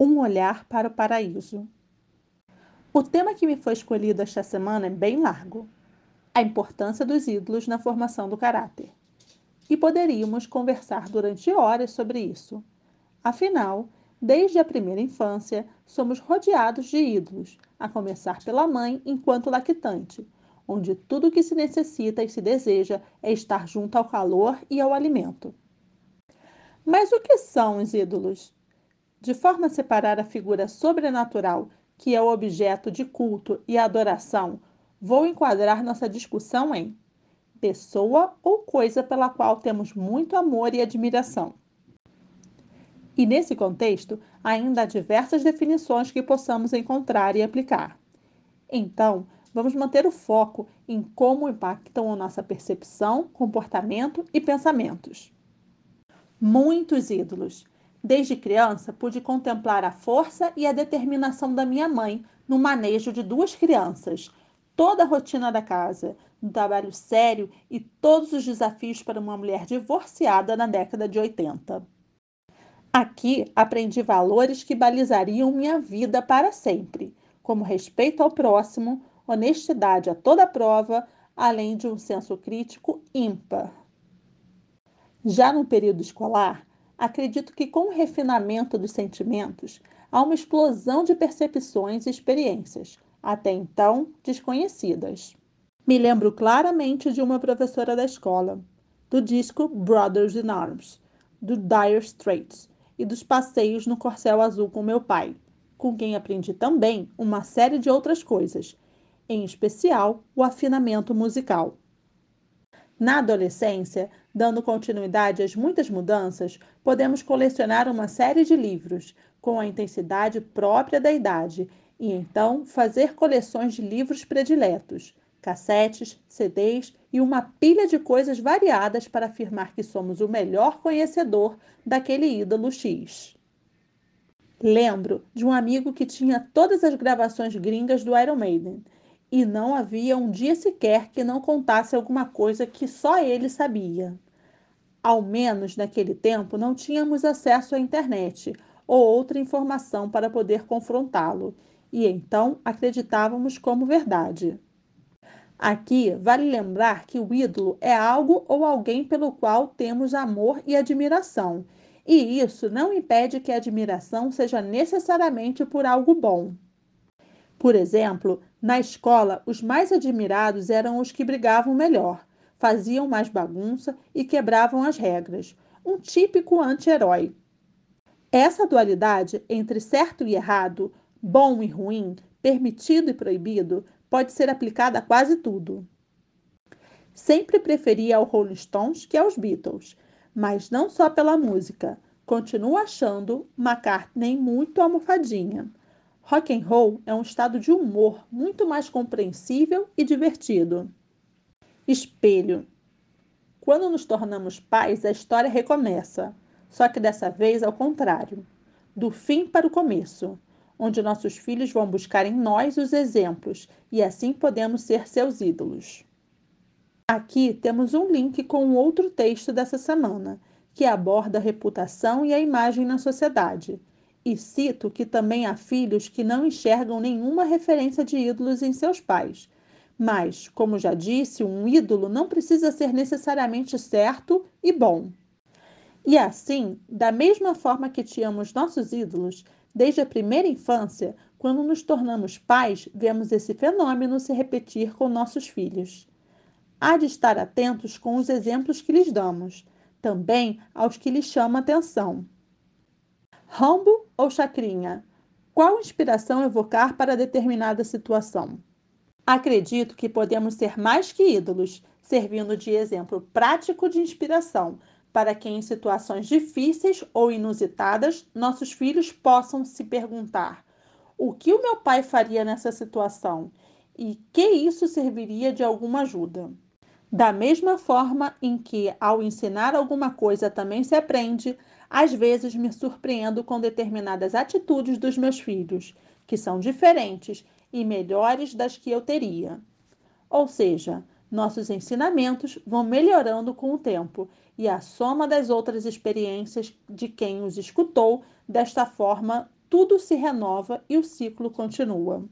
Um olhar para o paraíso. O tema que me foi escolhido esta semana é bem largo: a importância dos ídolos na formação do caráter. E poderíamos conversar durante horas sobre isso. Afinal, desde a primeira infância, somos rodeados de ídolos, a começar pela mãe enquanto lactante, onde tudo o que se necessita e se deseja é estar junto ao calor e ao alimento. Mas o que são os ídolos? De forma a separar a figura sobrenatural, que é o objeto de culto e adoração, vou enquadrar nossa discussão em pessoa ou coisa pela qual temos muito amor e admiração. E nesse contexto, ainda há diversas definições que possamos encontrar e aplicar. Então, vamos manter o foco em como impactam a nossa percepção, comportamento e pensamentos. Muitos ídolos Desde criança, pude contemplar a força e a determinação da minha mãe no manejo de duas crianças, toda a rotina da casa, um trabalho sério e todos os desafios para uma mulher divorciada na década de 80. Aqui aprendi valores que balizariam minha vida para sempre, como respeito ao próximo, honestidade a toda prova, além de um senso crítico ímpar. Já no período escolar, acredito que com o refinamento dos sentimentos há uma explosão de percepções e experiências, até então desconhecidas. Me lembro claramente de uma professora da escola, do disco Brothers in Arms, do Dire Straits e dos passeios no Corcel Azul com meu pai, com quem aprendi também uma série de outras coisas, em especial o afinamento musical. Na adolescência, dando continuidade às muitas mudanças, podemos colecionar uma série de livros com a intensidade própria da idade e então fazer coleções de livros prediletos, cassetes, CDs e uma pilha de coisas variadas para afirmar que somos o melhor conhecedor daquele ídolo X. Lembro de um amigo que tinha todas as gravações gringas do Iron Maiden e não havia um dia sequer que não contasse alguma coisa que só ele sabia. Ao menos naquele tempo não tínhamos acesso à internet ou outra informação para poder confrontá-lo, e então acreditávamos como verdade. Aqui vale lembrar que o ídolo é algo ou alguém pelo qual temos amor e admiração, e isso não impede que a admiração seja necessariamente por algo bom. Por exemplo, na escola, os mais admirados eram os que brigavam melhor, faziam mais bagunça e quebravam as regras. Um típico anti-herói. Essa dualidade entre certo e errado, bom e ruim, permitido e proibido, pode ser aplicada a quase tudo. Sempre preferi ao Rolling Stones que aos Beatles, mas não só pela música. Continuo achando McCartney muito almofadinha. Rock and roll é um estado de humor muito mais compreensível e divertido. Espelho. Quando nos tornamos pais, a história recomeça, só que dessa vez ao contrário, do fim para o começo, onde nossos filhos vão buscar em nós os exemplos e assim podemos ser seus ídolos. Aqui temos um link com outro texto dessa semana, que aborda a reputação e a imagem na sociedade e cito que também há filhos que não enxergam nenhuma referência de ídolos em seus pais. Mas, como já disse, um ídolo não precisa ser necessariamente certo e bom. E assim, da mesma forma que tínhamos nossos ídolos, desde a primeira infância, quando nos tornamos pais, vemos esse fenômeno se repetir com nossos filhos. Há de estar atentos com os exemplos que lhes damos, também aos que lhes chama atenção. Rambo ou chacrinha? Qual inspiração evocar para determinada situação? Acredito que podemos ser mais que ídolos, servindo de exemplo prático de inspiração, para que em situações difíceis ou inusitadas nossos filhos possam se perguntar: o que o meu pai faria nessa situação? E que isso serviria de alguma ajuda? Da mesma forma em que, ao ensinar alguma coisa, também se aprende, às vezes me surpreendo com determinadas atitudes dos meus filhos, que são diferentes e melhores das que eu teria. Ou seja, nossos ensinamentos vão melhorando com o tempo e a soma das outras experiências de quem os escutou desta forma tudo se renova e o ciclo continua.